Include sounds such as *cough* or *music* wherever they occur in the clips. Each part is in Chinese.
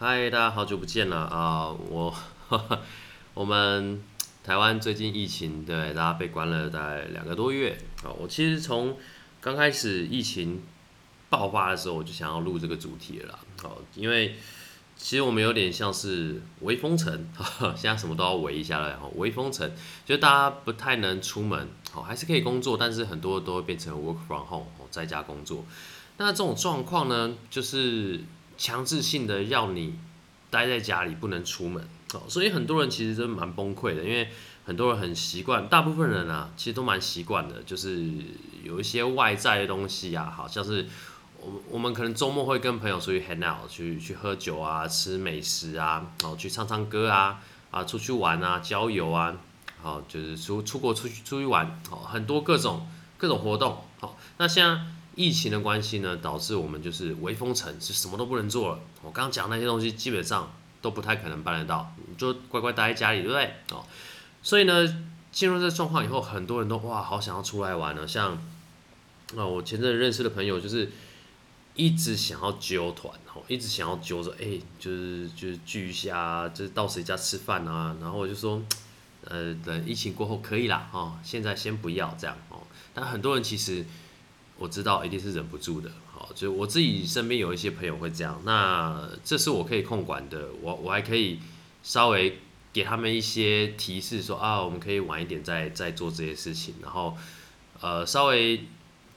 嗨，大家好久不见了啊！我 *laughs* 我们台湾最近疫情，对大家被关了大概两个多月啊。我其实从刚开始疫情爆发的时候，我就想要录这个主题了，哦，因为其实我们有点像是微封城，*laughs* 现在什么都要围一下了，微封城，就大家不太能出门，好，还是可以工作，但是很多都会变成 work from home，在家工作。那这种状况呢，就是强制性的要你待在家里，不能出门，哦，所以很多人其实真蛮崩溃的，因为很多人很习惯，大部分人啊，其实都蛮习惯的，就是有一些外在的东西啊，好像是我我们可能周末会跟朋友出去 hang out，去去喝酒啊，吃美食啊，哦，去唱唱歌啊，啊，出去玩啊，郊游啊，好，就是出出国出去出去玩，好，很多各种各种活动，好，那像。疫情的关系呢，导致我们就是微封城，是什么都不能做了。我刚刚讲那些东西，基本上都不太可能办得到，你就乖乖待在家里，对不对？哦，所以呢，进入这状况以后，很多人都哇，好想要出来玩了。像啊，我前阵认识的朋友，就是一直想要揪团，哦，一直想要揪着，哎，就是就是聚一下，就是到谁家吃饭啊。然后我就说，呃，等疫情过后可以啦，哦，现在先不要这样哦。但很多人其实。我知道一定是忍不住的，好，就我自己身边有一些朋友会这样，那这是我可以控管的，我我还可以稍微给他们一些提示，说啊，我们可以晚一点再再做这些事情，然后呃稍微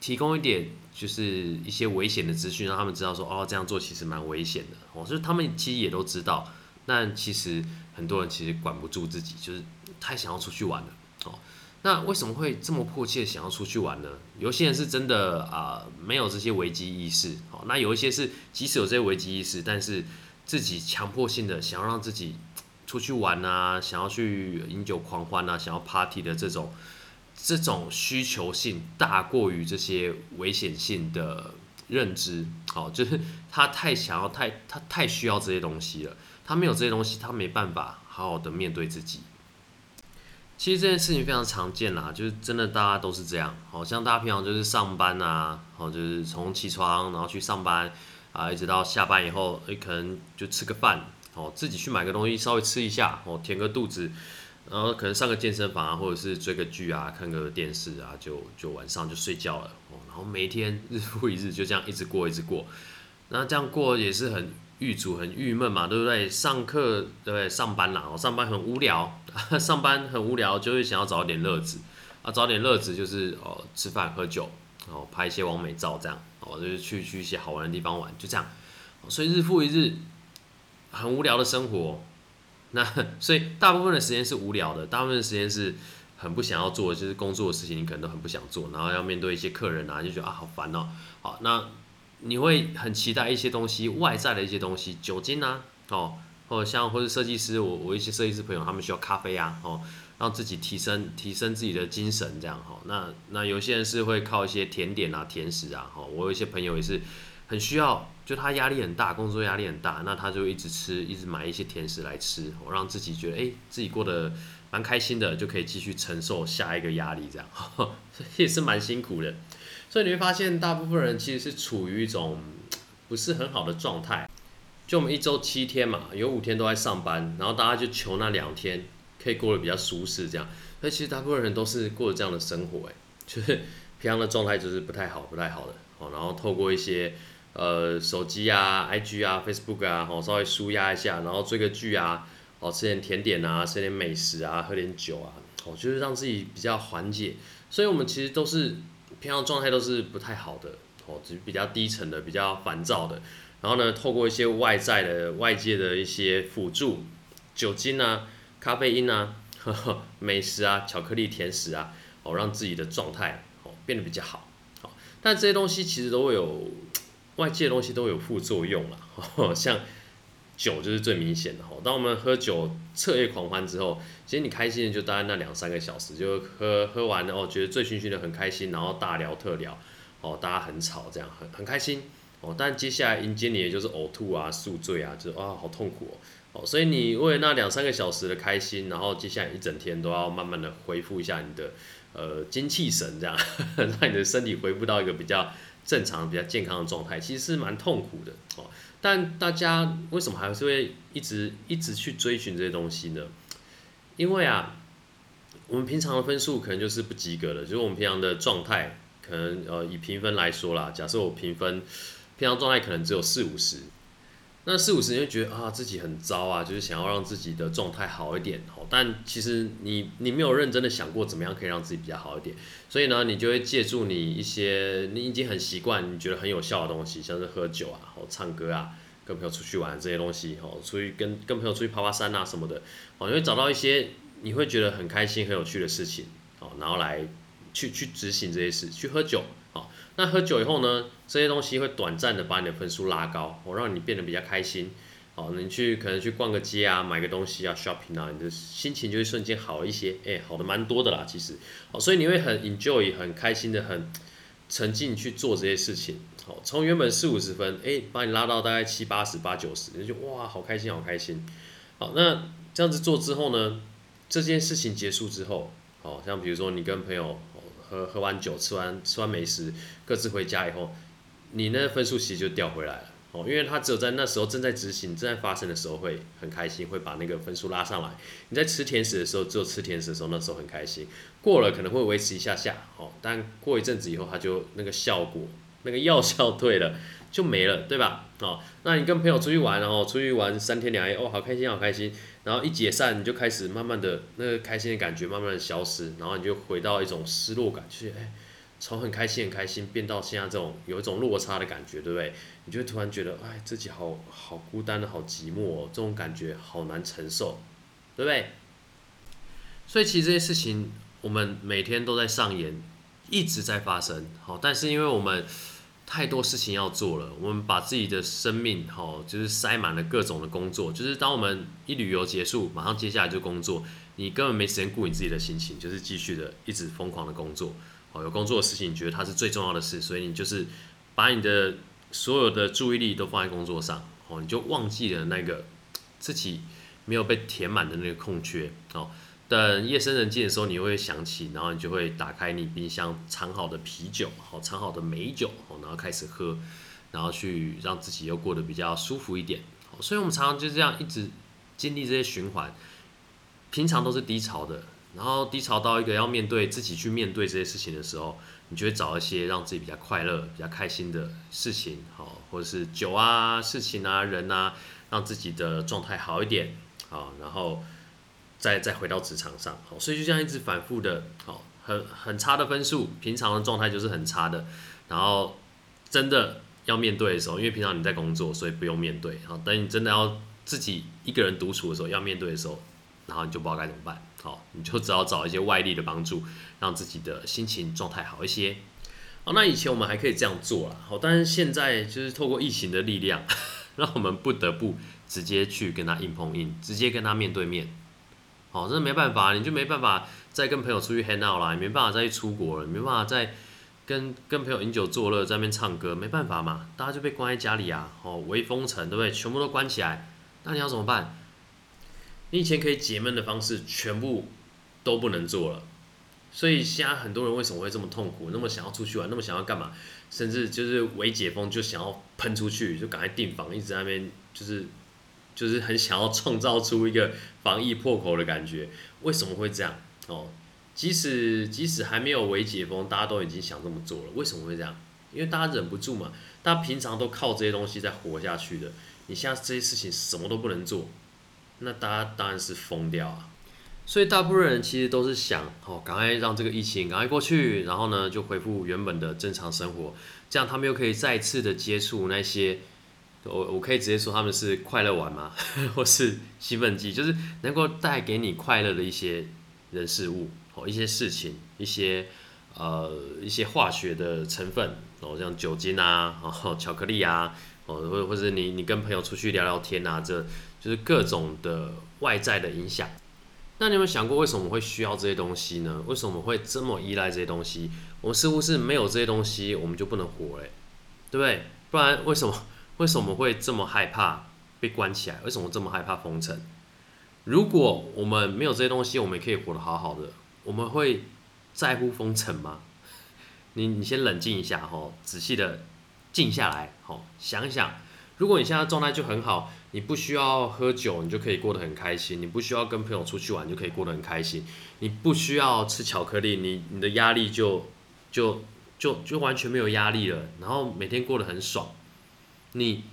提供一点就是一些危险的资讯，让他们知道说哦这样做其实蛮危险的，哦，就他们其实也都知道，但其实很多人其实管不住自己，就是太想要出去玩了，那为什么会这么迫切想要出去玩呢？有些人是真的啊，没有这些危机意识。好，那有一些是即使有这些危机意识，但是自己强迫性的想要让自己出去玩啊，想要去饮酒狂欢啊，想要 party 的这种这种需求性大过于这些危险性的认知。好，就是他太想要太他太需要这些东西了，他没有这些东西，他没办法好好的面对自己。其实这件事情非常常见啦，就是真的大家都是这样，好像大家平常就是上班啊，好就是从起床然后去上班啊，一直到下班以后，诶可能就吃个饭，哦自己去买个东西稍微吃一下，哦填个肚子，然后可能上个健身房啊，或者是追个剧啊，看个电视啊，就就晚上就睡觉了，哦然后每天日复一日就这样一直过一直过，那这样过也是很。狱卒很郁闷嘛，对不对？上课对不对？上班啦，哦，上班很无聊，*laughs* 上班很无聊，就会想要找点乐子啊，找点乐子就是哦，吃饭喝酒，哦，拍一些完美照这样，哦，就是去去一些好玩的地方玩，就这样。所以日复一日，很无聊的生活。*laughs* 那所以大部分的时间是无聊的，大部分的时间是很不想要做，就是工作的事情，你可能都很不想做，然后要面对一些客人啊，就觉得啊好烦哦。好，那。你会很期待一些东西，外在的一些东西，酒精啊，哦，或者像或者设计师，我我一些设计师朋友，他们需要咖啡啊，哦，让自己提升提升自己的精神，这样哈。那那有些人是会靠一些甜点啊、甜食啊，哈。我有一些朋友也是很需要，就他压力很大，工作压力很大，那他就一直吃，一直买一些甜食来吃，哦让自己觉得哎，自己过得蛮开心的，就可以继续承受下一个压力，这样，*laughs* 也是蛮辛苦的。所以你会发现，大部分人其实是处于一种不是很好的状态。就我们一周七天嘛，有五天都在上班，然后大家就求那两天可以过得比较舒适，这样。那其实大部分人都是过这样的生活，哎，*laughs* 就是平常的状态就是不太好，不太好的。哦，然后透过一些呃手机啊、IG 啊、Facebook 啊，哦稍微舒压一下，然后追个剧啊，哦吃点甜点啊，吃点美食啊，喝点酒啊，哦就是让自己比较缓解。所以我们其实都是。平常状态都是不太好的，哦，只是比较低沉的，比较烦躁的。然后呢，透过一些外在的、外界的一些辅助，酒精啊、咖啡因啊、*laughs* 美食啊、巧克力、甜食啊，哦，让自己的状态哦变得比较好。好，但这些东西其实都会有外界的东西都有副作用了，*laughs* 像。酒就是最明显的哈，当我们喝酒彻夜狂欢之后，其实你开心的就大概那两三个小时，就喝喝完了哦，觉得醉醺醺的很开心，然后大聊特聊，哦，大家很吵这样很很开心哦，但接下来迎接你的就是呕吐啊、宿醉啊，就是啊好痛苦哦，哦，所以你为了那两三个小时的开心，然后接下来一整天都要慢慢的恢复一下你的呃精气神，这样 *laughs* 让你的身体恢复到一个比较正常、比较健康的状态，其实是蛮痛苦的哦。但大家为什么还是会一直一直去追寻这些东西呢？因为啊，我们平常的分数可能就是不及格的，就是我们平常的状态，可能呃以评分来说啦，假设我评分平常状态可能只有四五十。那四五十你会觉得啊自己很糟啊，就是想要让自己的状态好一点哦。但其实你你没有认真的想过怎么样可以让自己比较好一点，所以呢，你就会借助你一些你已经很习惯、你觉得很有效的东西，像是喝酒啊、哦唱歌啊、跟朋友出去玩这些东西哦，出去跟跟朋友出去爬爬山啊什么的哦，你会找到一些你会觉得很开心、很有趣的事情哦，然后来去去执行这些事，去喝酒。那喝酒以后呢，这些东西会短暂的把你的分数拉高，我让你变得比较开心。好，你去可能去逛个街啊，买个东西啊，shopping 啊，你的心情就会瞬间好一些。哎，好的蛮多的啦，其实。好，所以你会很 enjoy，很开心的，很沉浸去做这些事情。好，从原本四五十分，哎，把你拉到大概七八十、八九十，你就哇，好开心，好开心。好，那这样子做之后呢，这件事情结束之后，好像比如说你跟朋友。喝喝完酒，吃完吃完美食，各自回家以后，你那分数其实就掉回来了哦，因为他只有在那时候正在执行、正在发生的时候会很开心，会把那个分数拉上来。你在吃甜食的时候，只有吃甜食的时候，那时候很开心，过了可能会维持一下下哦，但过一阵子以后，它就那个效果、那个药效退了，就没了，对吧？哦，那你跟朋友出去玩，然后出去玩三天两夜，哦，好开心，好开心。然后一解散，你就开始慢慢的那个开心的感觉慢慢的消失，然后你就回到一种失落感，就是哎，从很开心很开心变到现在这种有一种落差的感觉，对不对？你就突然觉得哎，自己好好孤单的好寂寞，这种感觉好难承受，对不对？所以其实这些事情我们每天都在上演，一直在发生，好，但是因为我们。太多事情要做了，我们把自己的生命，哈，就是塞满了各种的工作。就是当我们一旅游结束，马上接下来就工作，你根本没时间顾你自己的心情，就是继续的一直疯狂的工作。哦，有工作的事情，你觉得它是最重要的事，所以你就是把你的所有的注意力都放在工作上，哦，你就忘记了那个自己没有被填满的那个空缺，哦。等夜深人静的时候，你会想起，然后你就会打开你冰箱藏好的啤酒，好藏好的美酒，好，然后开始喝，然后去让自己又过得比较舒服一点。所以，我们常常就这样一直经历这些循环。平常都是低潮的，然后低潮到一个要面对自己去面对这些事情的时候，你就会找一些让自己比较快乐、比较开心的事情，好，或者是酒啊、事情啊、人啊，让自己的状态好一点，好，然后。再再回到职场上，好，所以就这样一直反复的，好，很很差的分数，平常的状态就是很差的，然后真的要面对的时候，因为平常你在工作，所以不用面对，好，等你真的要自己一个人独处的时候，要面对的时候，然后你就不知道该怎么办，好，你就只好找一些外力的帮助，让自己的心情状态好一些，好，那以前我们还可以这样做了，好，但是现在就是透过疫情的力量，*laughs* 让我们不得不直接去跟他硬碰硬，直接跟他面对面。哦，真的没办法，你就没办法再跟朋友出去 hang out 啦，也没办法再去出国了，没办法再跟跟朋友饮酒作乐，在那边唱歌，没办法嘛，大家就被关在家里啊，哦，微封城，对不对？全部都关起来，那你要怎么办？你以前可以解闷的方式全部都不能做了，所以现在很多人为什么会这么痛苦，那么想要出去玩，那么想要干嘛，甚至就是微解封就想要喷出去，就赶快订房，一直在那边就是。就是很想要创造出一个防疫破口的感觉，为什么会这样？哦，即使即使还没有微解封，大家都已经想这么做了，为什么会这样？因为大家忍不住嘛，大家平常都靠这些东西在活下去的，你现在这些事情什么都不能做，那大家当然是疯掉啊！所以大部分人其实都是想，哦，赶快让这个疫情赶快过去，然后呢就恢复原本的正常生活，这样他们又可以再次的接触那些。我我可以直接说他们是快乐玩吗？*laughs* 或是兴奋剂，就是能够带给你快乐的一些人事物哦，一些事情，一些呃一些化学的成分哦，像酒精啊，哦 *laughs* 巧克力啊，哦或或者你你跟朋友出去聊聊天啊，这就是各种的外在的影响。那你有没有想过，为什么会需要这些东西呢？为什么会这么依赖这些东西？我们似乎是没有这些东西，我们就不能活嘞，对不对？不然为什么？为什么会这么害怕被关起来？为什么这么害怕封城？如果我们没有这些东西，我们也可以活得好好的。我们会在乎封城吗？*laughs* 你你先冷静一下哈，仔细的静下来哈，想想，如果你现在状态就很好，你不需要喝酒，你就可以过得很开心；你不需要跟朋友出去玩，就可以过得很开心；你不需要吃巧克力，你你的压力就就就就完全没有压力了，然后每天过得很爽。你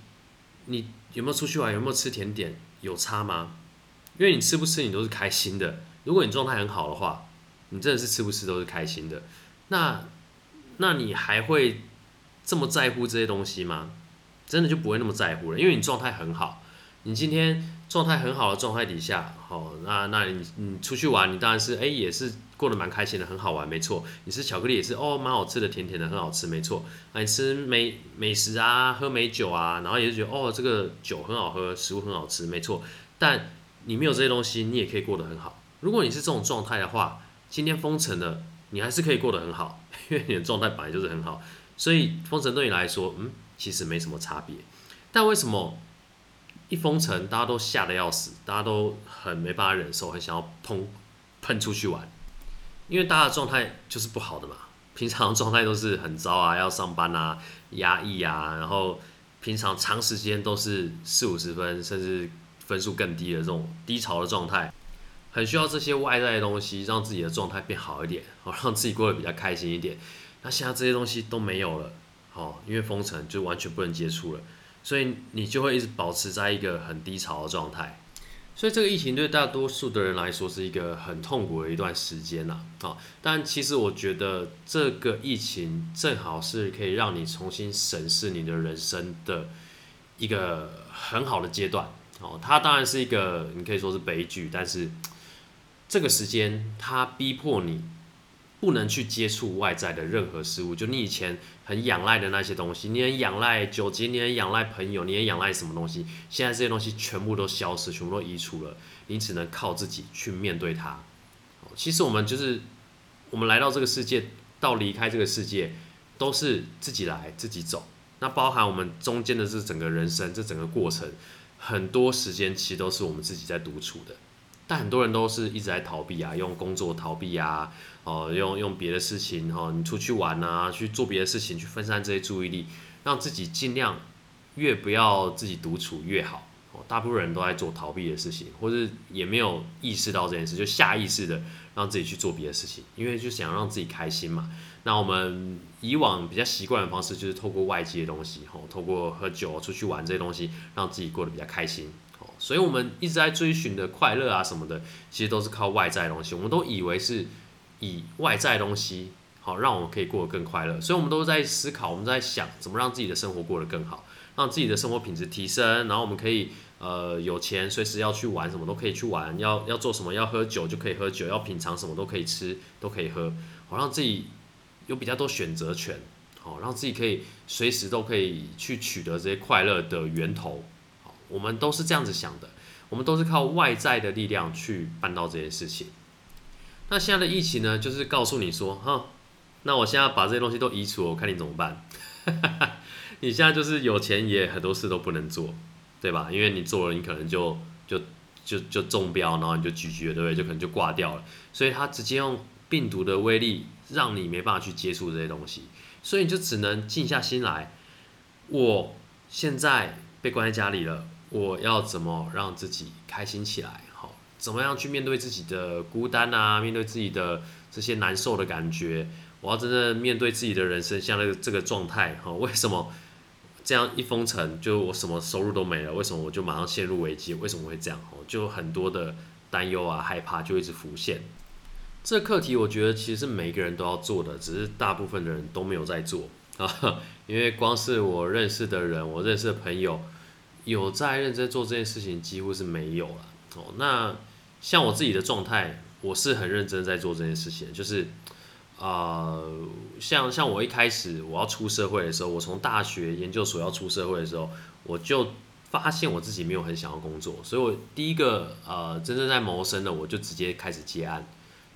你有没有出去玩？有没有吃甜点？有差吗？因为你吃不吃，你都是开心的。如果你状态很好的话，你真的是吃不吃都是开心的。那那你还会这么在乎这些东西吗？真的就不会那么在乎了，因为你状态很好。你今天状态很好的状态底下，好，那那你你出去玩，你当然是哎也是过得蛮开心的，很好玩，没错。你吃巧克力也是哦，蛮好吃的，甜甜的，很好吃，没错。你吃美美食啊，喝美酒啊，然后也是觉得哦这个酒很好喝，食物很好吃，没错。但你没有这些东西，你也可以过得很好。如果你是这种状态的话，今天封城了，你还是可以过得很好，*laughs* 因为你的状态本来就是很好。所以封城对你来说，嗯，其实没什么差别。但为什么？一封城，大家都吓得要死，大家都很没办法忍受，很想要砰喷出去玩，因为大家的状态就是不好的嘛。*laughs* 平常状态都是很糟啊，要上班啊，压抑啊，然后平常长时间都是四五十分，甚至分数更低的这种低潮的状态，很需要这些外在的东西，让自己的状态变好一点，好让自己过得比较开心一点。那现在这些东西都没有了，好，因为封城就完全不能接触了。所以你就会一直保持在一个很低潮的状态，所以这个疫情对大多数的人来说是一个很痛苦的一段时间呐。啊，但其实我觉得这个疫情正好是可以让你重新审视你的人生的一个很好的阶段。哦，它当然是一个你可以说是悲剧，但是这个时间它逼迫你。不能去接触外在的任何事物，就你以前很仰赖的那些东西，你很仰赖酒精，你很仰赖朋友，你很仰赖什么东西？现在这些东西全部都消失，全部都移除了，你只能靠自己去面对它。其实我们就是我们来到这个世界，到离开这个世界，都是自己来自己走。那包含我们中间的这整个人生，这整个过程，很多时间其实都是我们自己在独处的。但很多人都是一直在逃避啊，用工作逃避啊，哦，用用别的事情哈，你出去玩啊，去做别的事情，去分散这些注意力，让自己尽量越不要自己独处越好。哦，大部分人都在做逃避的事情，或者也没有意识到这件事，就下意识的让自己去做别的事情，因为就想让自己开心嘛。那我们以往比较习惯的方式，就是透过外界的东西，吼，透过喝酒、出去玩这些东西，让自己过得比较开心。所以，我们一直在追寻的快乐啊什么的，其实都是靠外在东西。我们都以为是以外在东西好，让我们可以过得更快乐。所以，我们都在思考，我们在想怎么让自己的生活过得更好，让自己的生活品质提升。然后，我们可以呃有钱，随时要去玩什么都可以去玩，要要做什么要喝酒就可以喝酒，要品尝什么都可以吃都可以喝，好让自己有比较多选择权，好让自己可以随时都可以去取得这些快乐的源头。我们都是这样子想的，我们都是靠外在的力量去办到这件事情。那现在的疫情呢，就是告诉你说，哈，那我现在把这些东西都移除，我看你怎么办。*laughs* 你现在就是有钱也很多事都不能做，对吧？因为你做了，你可能就就就就中标，然后你就拒绝，对不对？就可能就挂掉了。所以他直接用病毒的威力，让你没办法去接触这些东西，所以你就只能静下心来。我现在被关在家里了。我要怎么让自己开心起来？好，怎么样去面对自己的孤单啊？面对自己的这些难受的感觉？我要真正面对自己的人生，像那个这个状态，好，为什么这样一封城，就我什么收入都没了？为什么我就马上陷入危机？为什么会这样？哦，就很多的担忧啊、害怕就一直浮现。这课题我觉得其实是每个人都要做的，只是大部分的人都没有在做啊。*laughs* 因为光是我认识的人，我认识的朋友。有在认真做这件事情，几乎是没有了哦。那像我自己的状态，我是很认真在做这件事情，就是，呃，像像我一开始我要出社会的时候，我从大学研究所要出社会的时候，我就发现我自己没有很想要工作，所以我第一个呃真正在谋生的，我就直接开始接案。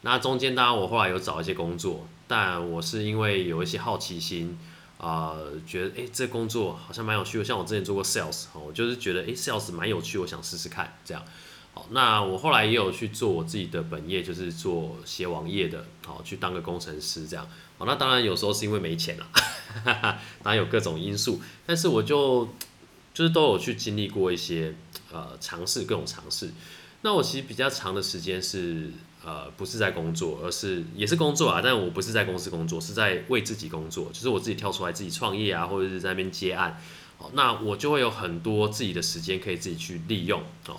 那中间当然我后来有找一些工作，但我是因为有一些好奇心。啊，觉得哎，这工作好像蛮有趣的。像我之前做过 sales，哈我就是觉得哎，sales 蛮有趣，我想试试看这样。好，那我后来也有去做我自己的本业，就是做写网页的，好，去当个工程师这样。好，那当然有时候是因为没钱了，*laughs* 当然有各种因素。但是我就就是都有去经历过一些呃尝试各种尝试。那我其实比较长的时间是呃不是在工作，而是也是工作啊，但我不是在公司工作，是在为自己工作，就是我自己跳出来自己创业啊，或者是在那边接案。哦，那我就会有很多自己的时间可以自己去利用哦。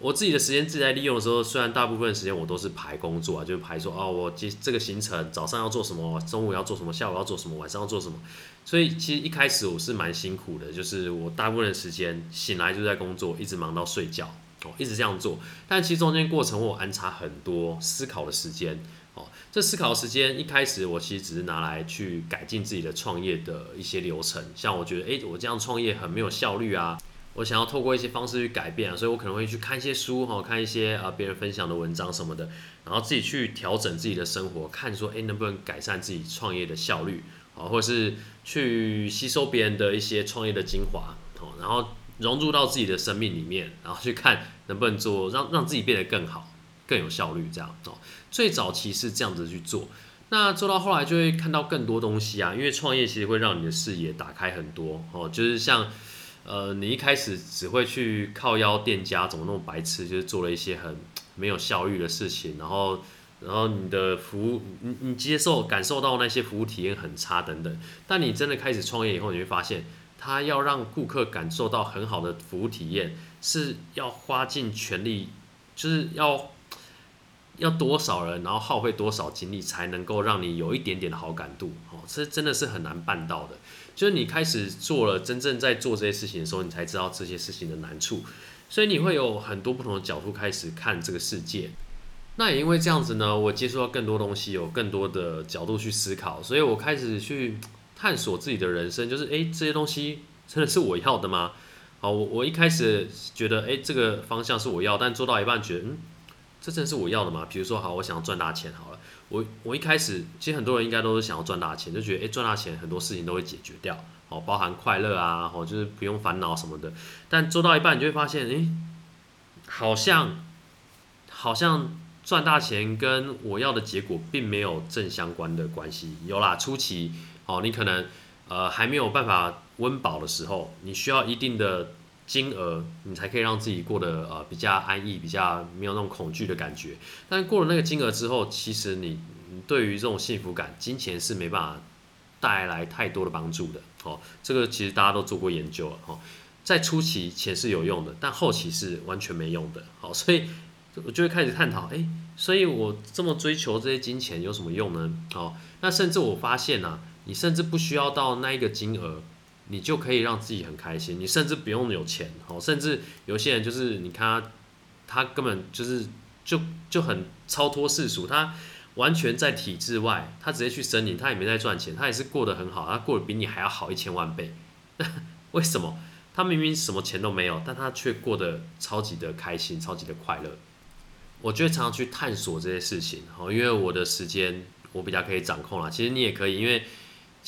我自己的时间自己在利用的时候，虽然大部分时间我都是排工作啊，就是排说哦，我这这个行程早上要做什么，中午要做什么，下午要做什么，晚上要做什么。所以其实一开始我是蛮辛苦的，就是我大部分的时间醒来就在工作，一直忙到睡觉哦，一直这样做。但其实中间过程我安插很多思考的时间哦。这思考时间一开始我其实只是拿来去改进自己的创业的一些流程，像我觉得诶，我这样创业很没有效率啊。我想要透过一些方式去改变啊，所以我可能会去看一些书哈，看一些啊别人分享的文章什么的，然后自己去调整自己的生活，看说哎能不能改善自己创业的效率啊，或者是去吸收别人的一些创业的精华哦，然后融入到自己的生命里面，然后去看能不能做让让自己变得更好、更有效率这样哦。最早期是这样子去做，那做到后来就会看到更多东西啊，因为创业其实会让你的视野打开很多哦，就是像。呃，你一开始只会去靠邀店家，怎么那么白痴，就是做了一些很没有效率的事情，然后，然后你的服务，你你接受感受到那些服务体验很差等等。但你真的开始创业以后，你会发现，他要让顾客感受到很好的服务体验，是要花尽全力，就是要要多少人，然后耗费多少精力，才能够让你有一点点的好感度，哦，这真的是很难办到的。就是你开始做了，真正在做这些事情的时候，你才知道这些事情的难处，所以你会有很多不同的角度开始看这个世界。那也因为这样子呢，我接触到更多东西，有更多的角度去思考，所以我开始去探索自己的人生。就是诶，这些东西真的是我要的吗？好，我我一开始觉得诶，这个方向是我要，但做到一半觉得嗯，这真的是我要的吗？比如说好，我想要赚大钱，好了。我我一开始其实很多人应该都是想要赚大钱，就觉得诶赚大钱很多事情都会解决掉，哦包含快乐啊，哦就是不用烦恼什么的。但做到一半你就会发现，诶，好像好像赚大钱跟我要的结果并没有正相关的关系。有啦，初期哦你可能呃还没有办法温饱的时候，你需要一定的金额，你才可以让自己过得呃比较安逸，比较没有那种恐惧的感觉。但过了那个金额之后，其实你对于这种幸福感，金钱是没办法带来太多的帮助的。哦，这个其实大家都做过研究了。哦，在初期钱是有用的，但后期是完全没用的。好，所以我就会开始探讨，诶，所以我这么追求这些金钱有什么用呢？哦，那甚至我发现啊，你甚至不需要到那一个金额，你就可以让自己很开心。你甚至不用有钱。哦，甚至有些人就是你看他，他根本就是就就很超脱世俗，他。完全在体制外，他直接去森林，他也没在赚钱，他也是过得很好，他过得比你还要好一千万倍。*laughs* 为什么？他明明什么钱都没有，但他却过得超级的开心，超级的快乐。我就会常常去探索这些事情，哦，因为我的时间我比较可以掌控了。其实你也可以，因为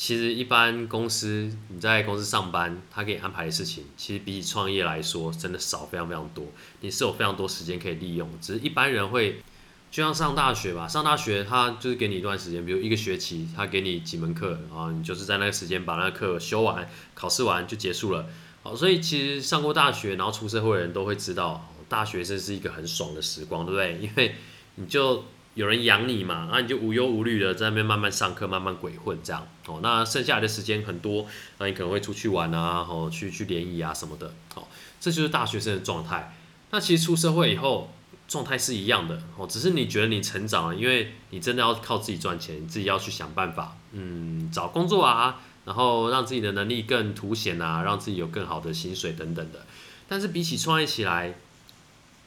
其实一般公司你在公司上班，他给你安排的事情，其实比起创业来说，真的少非常非常多。你是有非常多时间可以利用，只是一般人会。就像上大学吧，上大学他就是给你一段时间，比如一个学期，他给你几门课，然后你就是在那个时间把那个课修完，考试完就结束了。好，所以其实上过大学，然后出社会的人都会知道，大学生是一个很爽的时光，对不对？因为你就有人养你嘛，那你就无忧无虑的在那边慢慢上课，慢慢鬼混这样。哦，那剩下来的时间很多，那你可能会出去玩啊，哦，去去联谊啊什么的。哦，这就是大学生的状态。那其实出社会以后。状态是一样的哦，只是你觉得你成长了，因为你真的要靠自己赚钱，自己要去想办法，嗯，找工作啊，然后让自己的能力更凸显啊，让自己有更好的薪水等等的。但是比起创业起来，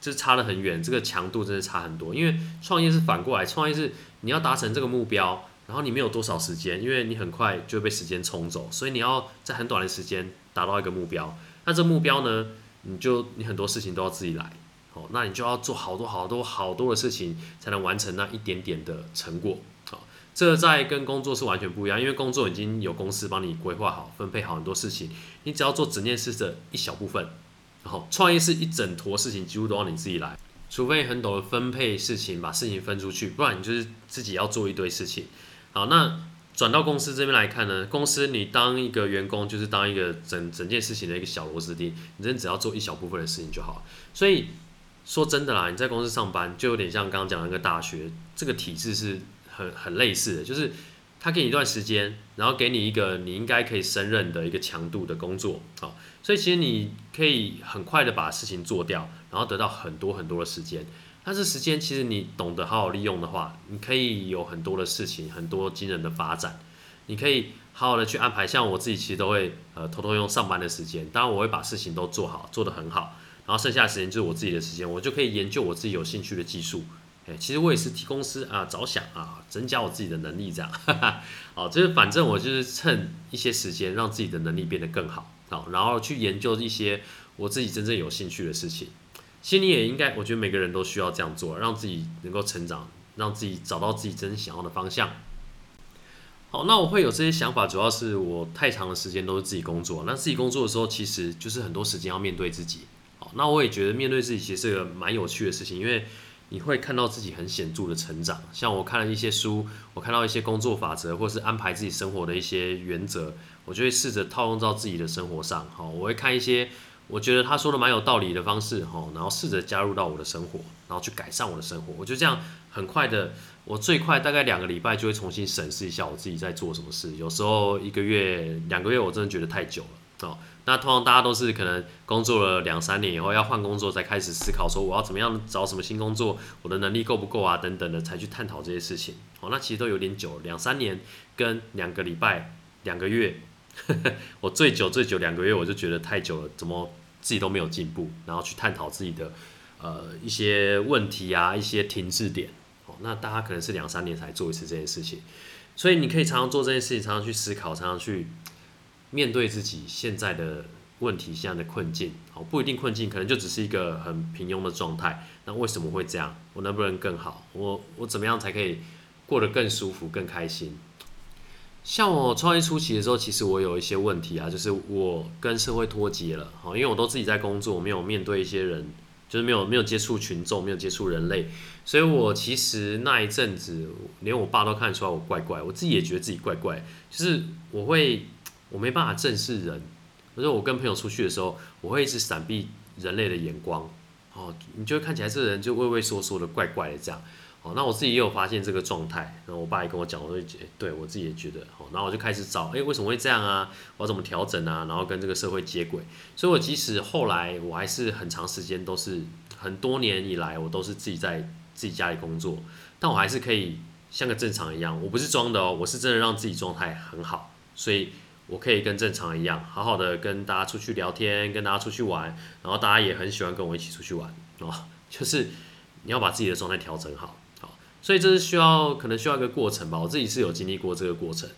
就差得很远，这个强度真的差很多。因为创业是反过来，创业是你要达成这个目标，然后你没有多少时间，因为你很快就被时间冲走，所以你要在很短的时间达到一个目标。那这目标呢，你就你很多事情都要自己来。哦，那你就要做好多好多好多的事情，才能完成那一点点的成果。好，这在跟工作是完全不一样，因为工作已经有公司帮你规划好、分配好很多事情，你只要做整件事的一小部分。然后创业是一整坨事情，几乎都要你自己来，除非很懂得分配事情，把事情分出去，不然你就是自己要做一堆事情。好，那转到公司这边来看呢，*laughs* 公司你当一个员工就是当一个整整件事情的一个小螺丝钉，你真只要做一小部分的事情就好。所以说真的啦，你在公司上班就有点像刚刚讲那个大学这个体制是很很类似的，就是他给你一段时间，然后给你一个你应该可以胜任的一个强度的工作，好，所以其实你可以很快的把事情做掉，然后得到很多很多的时间。但是时间其实你懂得好好利用的话，你可以有很多的事情，很多惊人的发展。你可以好好的去安排，像我自己其实都会呃偷偷用上班的时间，当然我会把事情都做好，做得很好，然后剩下的时间就是我自己的时间，我就可以研究我自己有兴趣的技术。哎，其实我也是替公司啊着想啊，增加我自己的能力这样。哈哈好，就是反正我就是趁一些时间让自己的能力变得更好，好，然后去研究一些我自己真正有兴趣的事情。其实你也应该，我觉得每个人都需要这样做，让自己能够成长，让自己找到自己真正想要的方向。好，那我会有这些想法，主要是我太长的时间都是自己工作，那自己工作的时候，其实就是很多时间要面对自己。好，那我也觉得面对自己其实是个蛮有趣的事情，因为你会看到自己很显著的成长。像我看了一些书，我看到一些工作法则，或是安排自己生活的一些原则，我就会试着套用到自己的生活上。好，我会看一些。我觉得他说的蛮有道理的方式，哈，然后试着加入到我的生活，然后去改善我的生活。我就这样很快的，我最快大概两个礼拜就会重新审视一下我自己在做什么事。有时候一个月、两个月，我真的觉得太久了，哦。那通常大家都是可能工作了两三年以后要换工作，才开始思考说我要怎么样找什么新工作，我的能力够不够啊，等等的，才去探讨这些事情。哦，那其实都有点久，两三年跟两个礼拜、两个月。*laughs* 我最久最久两个月，我就觉得太久了，怎么自己都没有进步，然后去探讨自己的呃一些问题啊，一些停滞点。哦，那大家可能是两三年才做一次这件事情，所以你可以常常做这件事情，常常去思考，常常去面对自己现在的问题、现在的困境。好，不一定困境，可能就只是一个很平庸的状态。那为什么会这样？我能不能更好？我我怎么样才可以过得更舒服、更开心？像我创业初期的时候，其实我有一些问题啊，就是我跟社会脱节了，哈，因为我都自己在工作，我没有面对一些人，就是没有没有接触群众，没有接触人类，所以我其实那一阵子，连我爸都看得出来我怪怪，我自己也觉得自己怪怪，就是我会我没办法正视人，而且我跟朋友出去的时候，我会一直闪避人类的眼光，哦，你就会看起来这个人就畏畏缩缩的，怪怪的这样。哦，那我自己也有发现这个状态，然后我爸也跟我讲，我就觉，对我自己也觉得，好，然后我就开始找，哎，为什么会这样啊？我要怎么调整啊？然后跟这个社会接轨。所以，我即使后来我还是很长时间都是很多年以来，我都是自己在自己家里工作，但我还是可以像个正常一样，我不是装的哦，我是真的让自己状态很好，所以我可以跟正常一样，好好的跟大家出去聊天，跟大家出去玩，然后大家也很喜欢跟我一起出去玩，哦，*laughs* 就是你要把自己的状态调整好。好所以这是需要，可能需要一个过程吧。我自己是有经历过这个过程，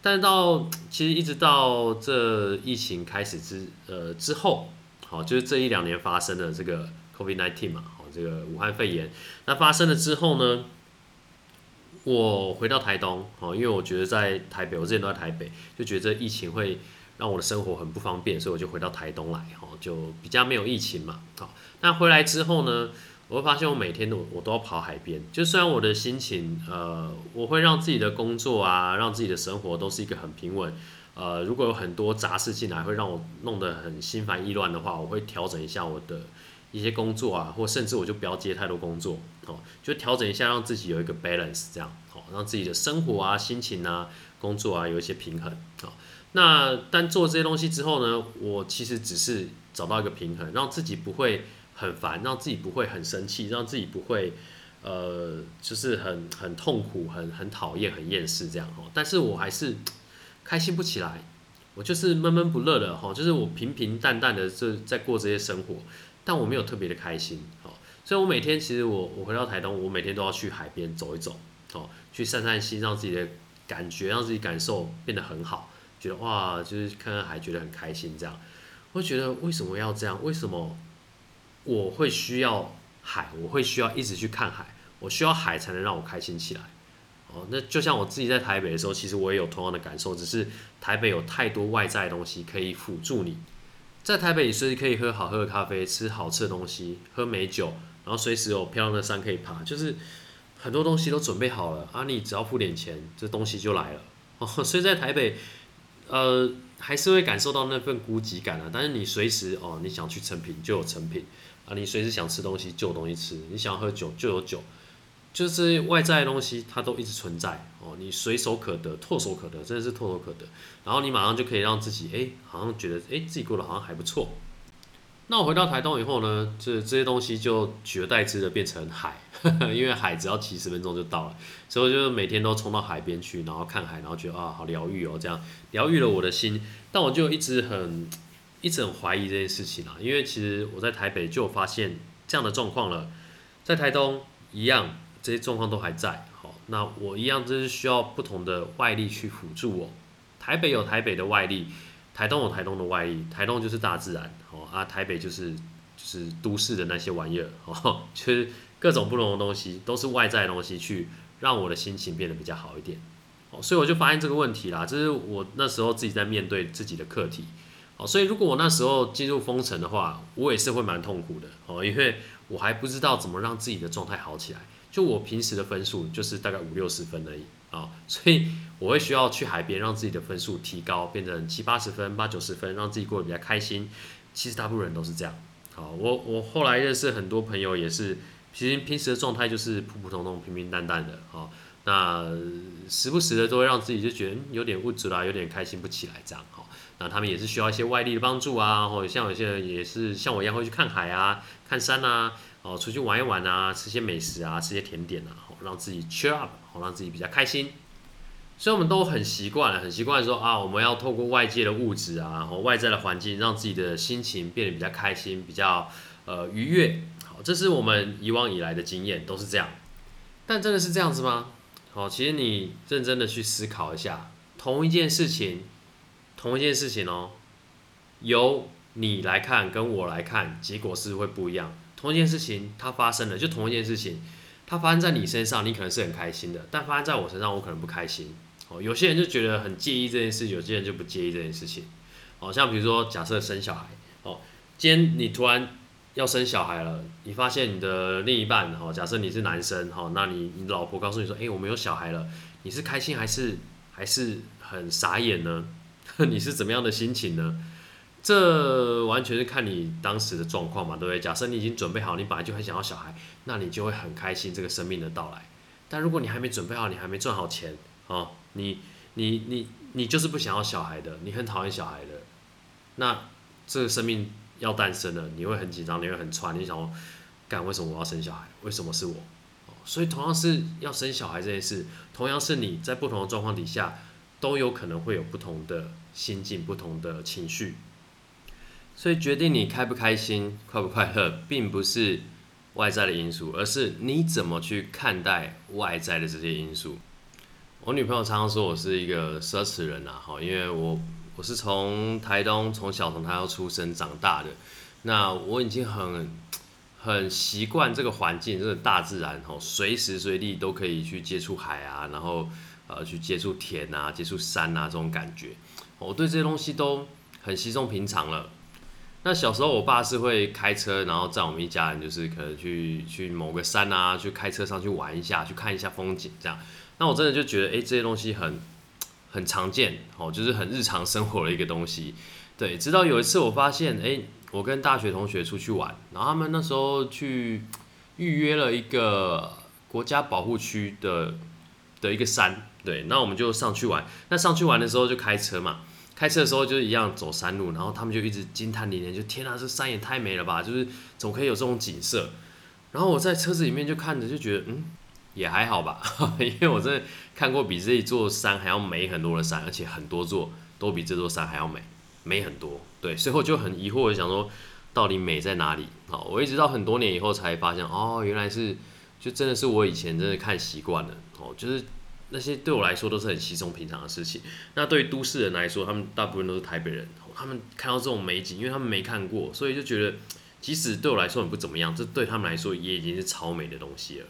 但到其实一直到这疫情开始之呃之后，好，就是这一两年发生的这个 COVID-19 嘛，好，这个武汉肺炎，那发生了之后呢，我回到台东，哦，因为我觉得在台北，我之前都在台北，就觉得疫情会让我的生活很不方便，所以我就回到台东来，好，就比较没有疫情嘛，好，那回来之后呢？我会发现，我每天都我都要跑海边。就虽然我的心情，呃，我会让自己的工作啊，让自己的生活都是一个很平稳。呃，如果有很多杂事进来，会让我弄得很心烦意乱的话，我会调整一下我的一些工作啊，或甚至我就不要接太多工作，哦，就调整一下，让自己有一个 balance，这样，好，让自己的生活啊、心情啊、工作啊有一些平衡。好，那但做这些东西之后呢，我其实只是找到一个平衡，让自己不会。很烦，让自己不会很生气，让自己不会，呃，就是很很痛苦，很很讨厌，很厌世这样哦。但是我还是开心不起来，我就是闷闷不乐的哈，就是我平平淡淡的这在过这些生活，但我没有特别的开心。所以我每天其实我我回到台东，我每天都要去海边走一走哦，去散散心，让自己的感觉，让自己感受变得很好，觉得哇，就是看看海，觉得很开心这样。我觉得为什么要这样？为什么？我会需要海，我会需要一直去看海，我需要海才能让我开心起来。哦，那就像我自己在台北的时候，其实我也有同样的感受，只是台北有太多外在的东西可以辅助你。在台北，你随时可以喝好喝的咖啡，吃好吃的东西，喝美酒，然后随时有漂亮的山可以爬，就是很多东西都准备好了啊，你只要付点钱，这东西就来了。*laughs* 哦，所以在台北，呃，还是会感受到那份孤寂感啊。但是你随时哦，你想去成品就有成品啊，你随时想吃东西就有东西吃，你想喝酒就有酒，就是外在的东西它都一直存在哦，你随手可得，唾手可得，真的是唾手可得。然后你马上就可以让自己哎，好像觉得哎自己过得好像还不错。那我回到台东以后呢，这这些东西就取而代之的变成海，*laughs* 因为海只要几十分钟就到了，所以我就每天都冲到海边去，然后看海，然后觉得啊好疗愈哦，这样疗愈了我的心。但我就一直很一直很怀疑这件事情啊，因为其实我在台北就有发现这样的状况了，在台东一样这些状况都还在。好，那我一样就是需要不同的外力去辅助我。台北有台北的外力。台东有台东的外力，台东就是大自然哦啊，台北就是就是都市的那些玩意儿 *laughs* 哦，就是各种不同的东西，都是外在的东西去让我的心情变得比较好一点哦，所以我就发现这个问题啦，这是我那时候自己在面对自己的课题哦，所以如果我那时候进入封城的话，我也是会蛮痛苦的哦，因为我还不知道怎么让自己的状态好起来，就我平时的分数就是大概五六十分而已啊，所以。我会需要去海边，让自己的分数提高，变成七八十分、八九十分，让自己过得比较开心。其实大部分人都是这样。好，我我后来认识很多朋友，也是，其实平时的状态就是普普通通、平平淡淡的。好，那时不时的都会让自己就觉得有点物质啦，有点开心不起来这样。好，那他们也是需要一些外力的帮助啊，或者像有些人也是像我一样会去看海啊、看山啊，哦，出去玩一玩啊，吃些美食啊，吃些甜点啊，好，让自己 cheer up，好，让自己比较开心。所以我们都很习惯了，很习惯说啊，我们要透过外界的物质啊，和外在的环境，让自己的心情变得比较开心，比较呃愉悦。好，这是我们以往以来的经验，都是这样。但真的是这样子吗？好，其实你认真的去思考一下，同一件事情，同一件事情哦，由你来看跟我来看，结果是会不一样。同一件事情它发生了，就同一件事情，它发生在你身上，你可能是很开心的，但发生在我身上，我可能不开心。哦，有些人就觉得很介意这件事，有些人就不介意这件事情。哦，像比如说，假设生小孩，哦，今天你突然要生小孩了，你发现你的另一半，哦，假设你是男生，哦，那你你老婆告诉你说，哎，我们有小孩了，你是开心还是还是很傻眼呢？*laughs* 你是怎么样的心情呢？这完全是看你当时的状况嘛，对不对？假设你已经准备好，你本来就很想要小孩，那你就会很开心这个生命的到来。但如果你还没准备好，你还没赚好钱，哦。你你你你就是不想要小孩的，你很讨厌小孩的，那这个生命要诞生了，你会很紧张，你会很喘，你想，干为什么我要生小孩？为什么是我？所以同样是要生小孩这件事，同样是你在不同的状况底下，都有可能会有不同的心境、不同的情绪。所以决定你开不开心、快不快乐，并不是外在的因素，而是你怎么去看待外在的这些因素。我女朋友常常说我是一个奢侈人呐，哈，因为我我是从台东从小从台东出生长大的，那我已经很很习惯这个环境，这个大自然，哈，随时随地都可以去接触海啊，然后呃去接触田啊，接触山啊这种感觉，我对这些东西都很稀松平常了。那小时候我爸是会开车，然后载我们一家人，就是可能去去某个山啊，去开车上去玩一下，去看一下风景这样。那我真的就觉得，哎，这些东西很很常见，哦，就是很日常生活的一个东西。对，直到有一次我发现，哎，我跟大学同学出去玩，然后他们那时候去预约了一个国家保护区的的一个山，对，那我们就上去玩。那上去玩的时候就开车嘛，开车的时候就是一样走山路，然后他们就一直惊叹连连，就天啊，这山也太美了吧，就是总可以有这种景色。然后我在车子里面就看着，就觉得，嗯。也还好吧，*laughs* 因为我真的看过比这一座山还要美很多的山，而且很多座都比这座山还要美，美很多。对，所以我就很疑惑的想说，到底美在哪里？好，我一直到很多年以后才发现，哦，原来是，就真的是我以前真的看习惯了，哦，就是那些对我来说都是很稀松平常的事情。那对于都市人来说，他们大部分都是台北人，他们看到这种美景，因为他们没看过，所以就觉得，即使对我来说很不怎么样，这对他们来说也已经是超美的东西了。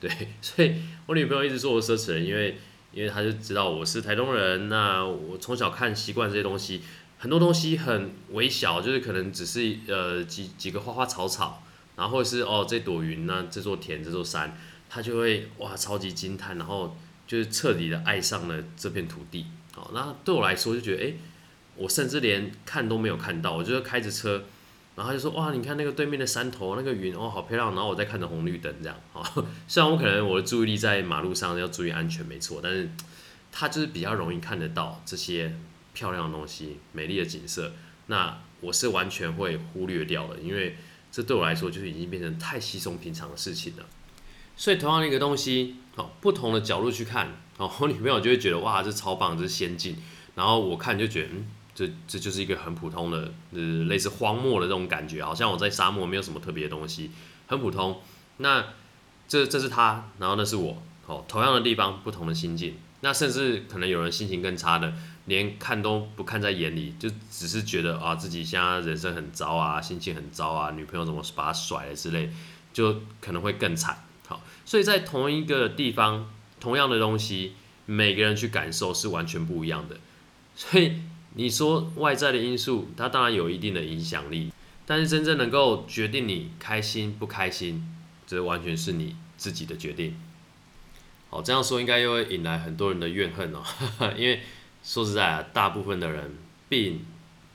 对，*laughs* 所以我女朋友一直说我奢侈人，因为因为她就知道我是台东人，那我从小看习惯这些东西，很多东西很微小，就是可能只是呃几几个花花草草，然后或者是哦这朵云那这座田这座山，她就会哇超级惊叹，然后就是彻底的爱上了这片土地。好，那对我来说就觉得，哎，我甚至连看都没有看到，我就是开着车，然后就说，哇，你看那个对面的山头，那个云哦，好漂亮。然后我在看着红绿灯这样。好，虽然我可能我的注意力在马路上要注意安全，没错，但是它就是比较容易看得到这些漂亮的东西、美丽的景色。那我是完全会忽略掉的，因为这对我来说就是已经变成太稀松平常的事情了。所以同样的一个东西，好，不同的角度去看，哦，我女朋友就会觉得哇，这超棒，这是先进。然后我看就觉得，嗯，这这就是一个很普通的，呃，类似荒漠的这种感觉，好像我在沙漠，没有什么特别的东西，很普通。那这这是他，然后那是我，哦，同样的地方，不同的心境。那甚至可能有人心情更差的。连看都不看在眼里，就只是觉得啊自己现在人生很糟啊，心情很糟啊，女朋友怎么把他甩了之类，就可能会更惨。好，所以在同一个地方，同样的东西，每个人去感受是完全不一样的。所以你说外在的因素，它当然有一定的影响力，但是真正能够决定你开心不开心，这完全是你自己的决定。好，这样说应该又会引来很多人的怨恨哦，*laughs* 因为。说实在啊，大部分的人并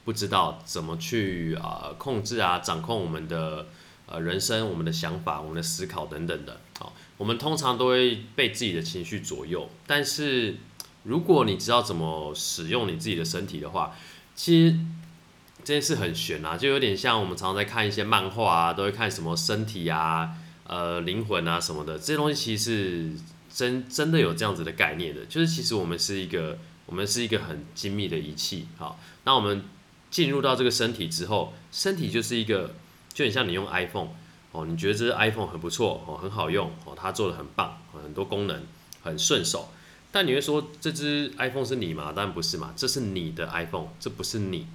不知道怎么去啊控制啊掌控我们的呃人生、我们的想法、我们的思考等等的。好，我们通常都会被自己的情绪左右。但是如果你知道怎么使用你自己的身体的话，其实这件事很玄啊，就有点像我们常常在看一些漫画啊，都会看什么身体啊、呃灵魂啊什么的，这些东西其实是真真的有这样子的概念的，就是其实我们是一个。我们是一个很精密的仪器，好，那我们进入到这个身体之后，身体就是一个，就很像你用 iPhone，哦，你觉得这是 iPhone 很不错，哦，很好用，哦，它做的很棒，很多功能很顺手，但你会说这只 iPhone 是你吗？当然不是嘛，这是你的 iPhone，这不是你，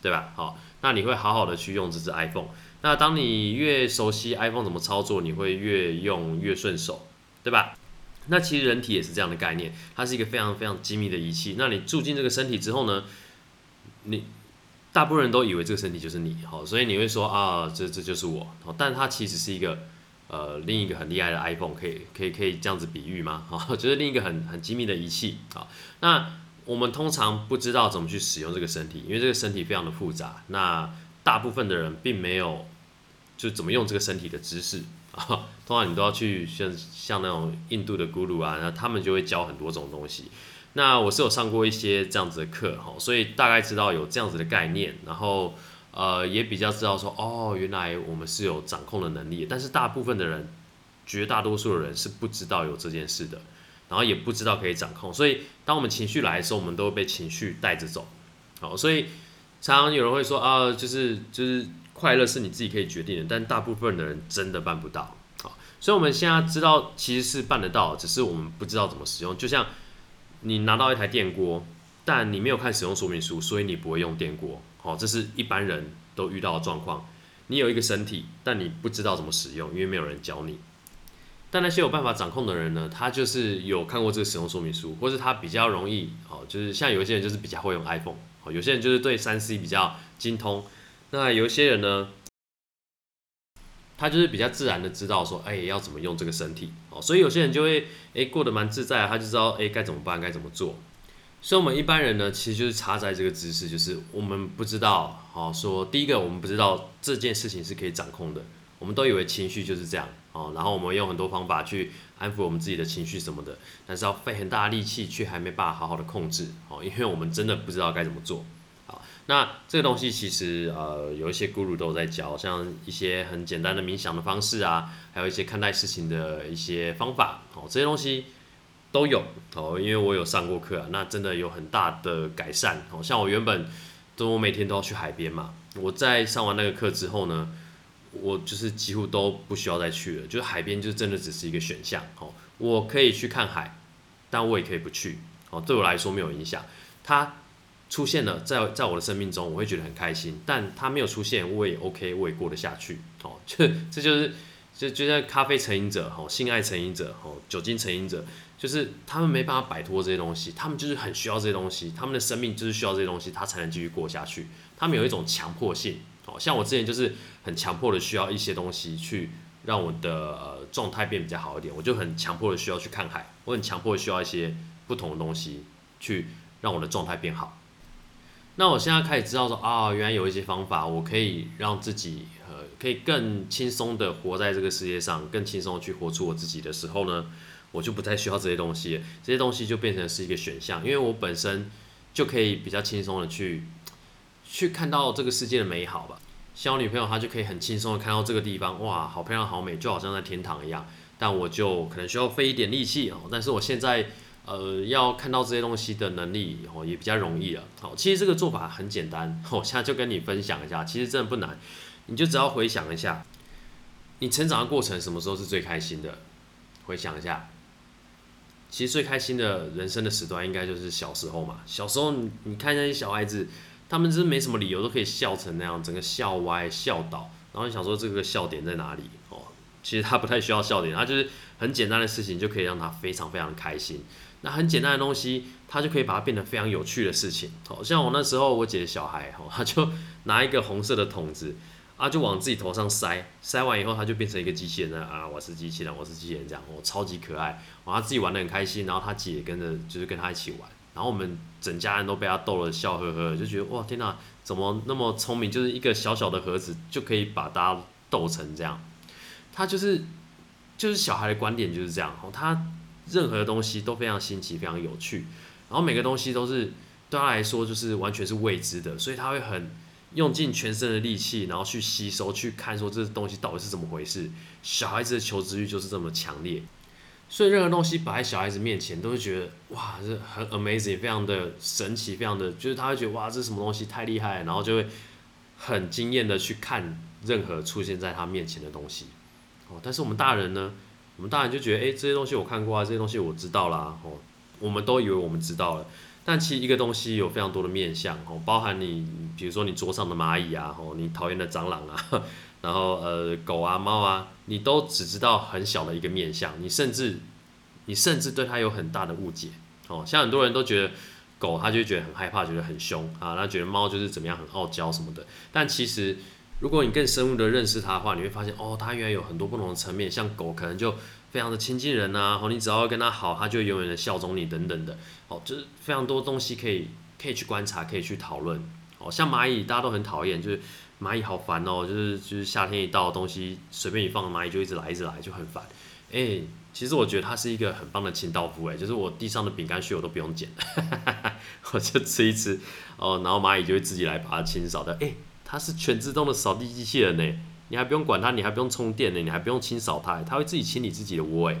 对吧？好，那你会好好的去用这只 iPhone，那当你越熟悉 iPhone 怎么操作，你会越用越顺手，对吧？那其实人体也是这样的概念，它是一个非常非常精密的仪器。那你住进这个身体之后呢，你大部分人都以为这个身体就是你，好，所以你会说啊，这这就是我，好但它其实是一个呃另一个很厉害的 iPhone，可以可以可以这样子比喻吗？*laughs* 好，就是另一个很很精密的仪器。好，那我们通常不知道怎么去使用这个身体，因为这个身体非常的复杂。那大部分的人并没有就怎么用这个身体的知识啊。通常你都要去像像那种印度的咕噜啊，那他们就会教很多种东西。那我是有上过一些这样子的课哈，所以大概知道有这样子的概念，然后呃也比较知道说哦，原来我们是有掌控的能力。但是大部分的人，绝大多数的人是不知道有这件事的，然后也不知道可以掌控。所以当我们情绪来的时候，我们都会被情绪带着走。好，所以常常有人会说啊，就是就是。快乐是你自己可以决定的，但大部分的人真的办不到。好，所以我们现在知道其实是办得到，只是我们不知道怎么使用。就像你拿到一台电锅，但你没有看使用说明书，所以你不会用电锅。哦，这是一般人都遇到的状况。你有一个身体，但你不知道怎么使用，因为没有人教你。但那些有办法掌控的人呢？他就是有看过这个使用说明书，或是他比较容易。哦，就是像有些人就是比较会用 iPhone，哦，有些人就是对三 C 比较精通。那有一些人呢，他就是比较自然的知道说，哎，要怎么用这个身体哦，所以有些人就会哎过得蛮自在，他就知道哎该怎么办，该怎么做。所以，我们一般人呢，其实就是差在这个知识，就是我们不知道，哦，说第一个我们不知道这件事情是可以掌控的，我们都以为情绪就是这样哦，然后我们用很多方法去安抚我们自己的情绪什么的，但是要费很大力气，却还没办法好好的控制哦，因为我们真的不知道该怎么做。好那这个东西其实呃有一些 guru 都在教，像一些很简单的冥想的方式啊，还有一些看待事情的一些方法，哦，这些东西都有哦，因为我有上过课啊，那真的有很大的改善哦。像我原本都我每天都要去海边嘛，我在上完那个课之后呢，我就是几乎都不需要再去了，就是海边就真的只是一个选项哦，我可以去看海，但我也可以不去哦，对我来说没有影响，它。出现了，在在我的生命中，我会觉得很开心。但它没有出现，我也 OK，我也过得下去。哦，*laughs* 这这就是就就像咖啡成瘾者，哦，性爱成瘾者，哦，酒精成瘾者，就是他们没办法摆脱这些东西，他们就是很需要这些东西，他们的生命就是需要这些东西，他才能继续过下去。他们有一种强迫性，哦，像我之前就是很强迫的需要一些东西去让我的呃状态变比较好一点，我就很强迫的需要去看海，我很强迫的需要一些不同的东西去让我的状态变好。那我现在开始知道说啊，原来有一些方法，我可以让自己可以更轻松的活在这个世界上，更轻松的去活出我自己的时候呢，我就不再需要这些东西，这些东西就变成是一个选项，因为我本身就可以比较轻松的去去看到这个世界的美好吧。像我女朋友，她就可以很轻松的看到这个地方，哇，好漂亮，好美，就好像在天堂一样。但我就可能需要费一点力气哦，但是我现在。呃，要看到这些东西的能力哦，也比较容易了。好，其实这个做法很简单，我现在就跟你分享一下，其实真的不难，你就只要回想一下，你成长的过程什么时候是最开心的？回想一下，其实最开心的人生的时段应该就是小时候嘛。小时候你你看那些小孩子，他们真没什么理由都可以笑成那样，整个笑歪笑倒，然后你想说这个笑点在哪里？哦，其实他不太需要笑点，他就是很简单的事情就可以让他非常非常开心。那很简单的东西，他就可以把它变得非常有趣的事情。好像我那时候我姐的小孩，哦，他就拿一个红色的桶子，啊，就往自己头上塞，塞完以后他就变成一个机器人了啊，我是机器人，我是机器人这样，哦，超级可爱，哇，他自己玩的很开心，然后他姐跟着就是跟他一起玩，然后我们整家人都被他逗了笑呵呵，就觉得哇天哪，怎么那么聪明，就是一个小小的盒子就可以把大家逗成这样，他就是就是小孩的观点就是这样，哦，他。任何东西都非常新奇，非常有趣，然后每个东西都是对他来说就是完全是未知的，所以他会很用尽全身的力气，然后去吸收、去看，说这东西到底是怎么回事。小孩子的求知欲就是这么强烈，所以任何东西摆在小孩子面前，都会觉得哇，这很 amazing，非常的神奇，非常的，就是他会觉得哇，这什么东西太厉害，然后就会很惊艳的去看任何出现在他面前的东西。哦，但是我们大人呢？我们大人就觉得，哎，这些东西我看过啊，这些东西我知道啦，哦，我们都以为我们知道了，但其实一个东西有非常多的面向，哦，包含你，比如说你桌上的蚂蚁啊，哦，你讨厌的蟑螂啊，*laughs* 然后呃，狗啊、猫啊，你都只知道很小的一个面向，你甚至，你甚至对它有很大的误解，哦，像很多人都觉得狗，它就觉得很害怕，觉得很凶啊，他觉得猫就是怎么样很傲娇什么的，但其实。如果你更深入的认识它的话，你会发现哦，它原来有很多不同的层面。像狗可能就非常的亲近人呐，哦，你只要跟他好，他就永远的效忠你等等的，哦，就是非常多东西可以可以去观察，可以去讨论。哦，像蚂蚁大家都很讨厌，就是蚂蚁好烦哦，就是就是夏天一到，东西随便一放，蚂蚁就一直来一直来，就很烦。哎，其实我觉得它是一个很棒的清道夫，哎，就是我地上的饼干屑我都不用捡，*laughs* 我就吃一吃，哦，然后蚂蚁就会自己来把它清扫的，哎。它是全自动的扫地机器人呢，你还不用管它，你还不用充电呢，你还不用清扫它，它会自己清理自己的窝哎，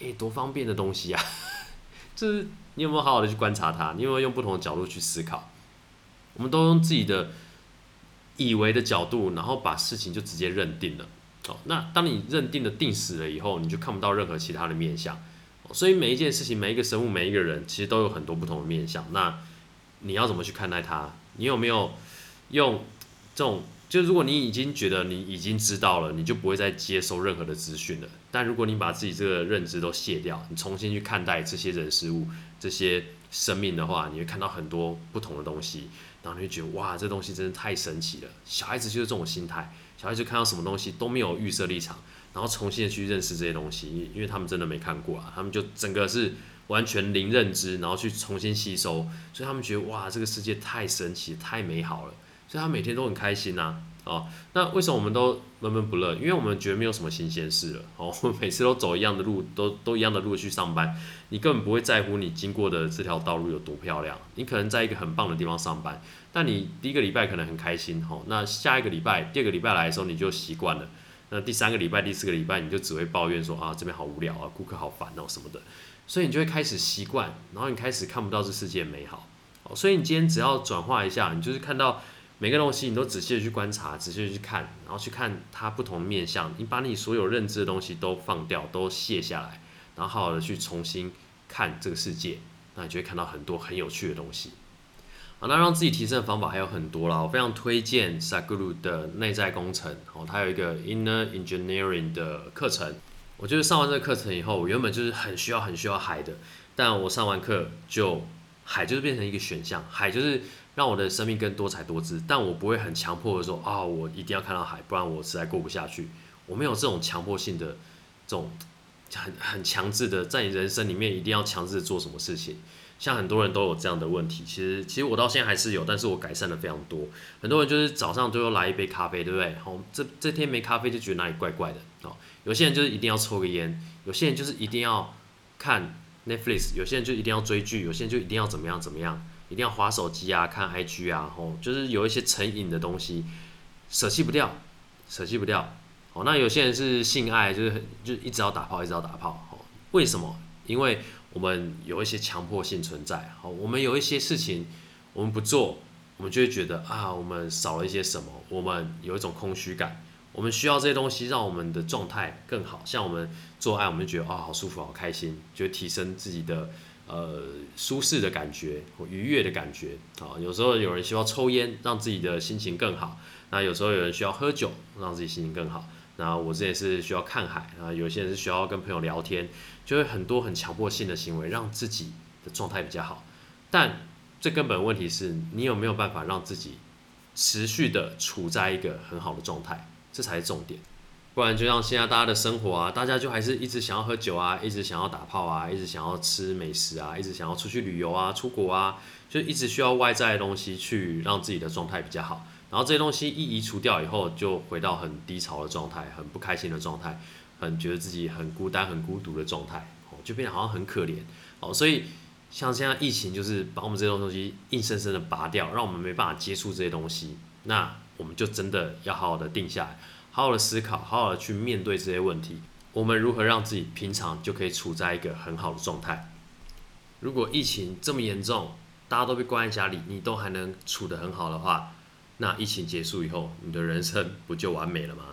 哎，多方便的东西啊！*laughs* 就是你有没有好好的去观察它？你有没有用不同的角度去思考？我们都用自己的以为的角度，然后把事情就直接认定了。哦，那当你认定了定死了以后，你就看不到任何其他的面相。所以每一件事情、每一个生物、每一个人，其实都有很多不同的面相。那你要怎么去看待它？你有没有用？这种就如果你已经觉得你已经知道了，你就不会再接收任何的资讯了。但如果你把自己这个认知都卸掉，你重新去看待这些人事物、这些生命的话，你会看到很多不同的东西，然后你会觉得哇，这东西真的太神奇了。小孩子就是这种心态，小孩子看到什么东西都没有预设立场，然后重新的去认识这些东西，因为他们真的没看过啊，他们就整个是完全零认知，然后去重新吸收，所以他们觉得哇，这个世界太神奇、太美好了。所以他每天都很开心呐，哦，那为什么我们都闷闷不乐？因为我们觉得没有什么新鲜事了，哦，我 *laughs* 们每次都走一样的路，都都一样的路去上班，你根本不会在乎你经过的这条道路有多漂亮。你可能在一个很棒的地方上班，但你第一个礼拜可能很开心，哦，那下一个礼拜、第二个礼拜来的时候你就习惯了，那第三个礼拜、第四个礼拜你就只会抱怨说啊这边好无聊啊，顾客好烦哦什么的，所以你就会开始习惯，然后你开始看不到这世界美好，哦，所以你今天只要转化一下，你就是看到。每个东西你都仔细的去观察，仔细的去看，然后去看它不同面相。你把你所有认知的东西都放掉，都卸下来，然后好好的去重新看这个世界，那你就会看到很多很有趣的东西。好，那让自己提升的方法还有很多啦。我非常推荐 Saguru 的内在工程哦，它有一个 Inner Engineering 的课程。我就是上完这个课程以后，我原本就是很需要很需要海的，但我上完课就海就是变成一个选项，海就是。让我的生命更多彩多姿，但我不会很强迫的说啊，我一定要看到海，不然我实在过不下去。我没有这种强迫性的这种很很强制的在你人生里面一定要强制做什么事情。像很多人都有这样的问题，其实其实我到现在还是有，但是我改善的非常多。很多人就是早上都要来一杯咖啡，对不对？好，这这天没咖啡就觉得哪里怪怪的哦。有些人就是一定要抽个烟，有些人就是一定要看 Netflix，有些人就一定要追剧，有些人就一定要怎么样怎么样，一定要划手机啊，看 IG 啊，吼，就是有一些成瘾的东西，舍弃不掉，舍弃不掉。哦，那有些人是性爱，就是就一直要打炮，一直要打炮。哦，为什么？因为我们有一些强迫性存在，好，我们有一些事情我们不做，我们就会觉得啊，我们少了一些什么，我们有一种空虚感，我们需要这些东西让我们的状态更好。像我们做爱，我们就觉得啊，好舒服，好开心，就提升自己的呃舒适的感觉或愉悦的感觉啊。有时候有人需要抽烟，让自己的心情更好；那有时候有人需要喝酒，让自己心情更好。那我这也是需要看海啊，有些人是需要跟朋友聊天。就会很多很强迫性的行为，让自己的状态比较好。但最根本问题是你有没有办法让自己持续的处在一个很好的状态，这才是重点。不然就像现在大家的生活啊，大家就还是一直想要喝酒啊，一直想要打炮啊，一直想要吃美食啊，一直想要出去旅游啊、出国啊，就一直需要外在的东西去让自己的状态比较好。然后这些东西一移除掉以后，就回到很低潮的状态，很不开心的状态。很觉得自己很孤单、很孤独的状态，哦，就变得好像很可怜，哦，所以像现在疫情就是把我们这种东西硬生生的拔掉，让我们没办法接触这些东西，那我们就真的要好好的定下来，好好的思考，好好的去面对这些问题，我们如何让自己平常就可以处在一个很好的状态？如果疫情这么严重，大家都被关在家里，你都还能处得很好的话，那疫情结束以后，你的人生不就完美了吗？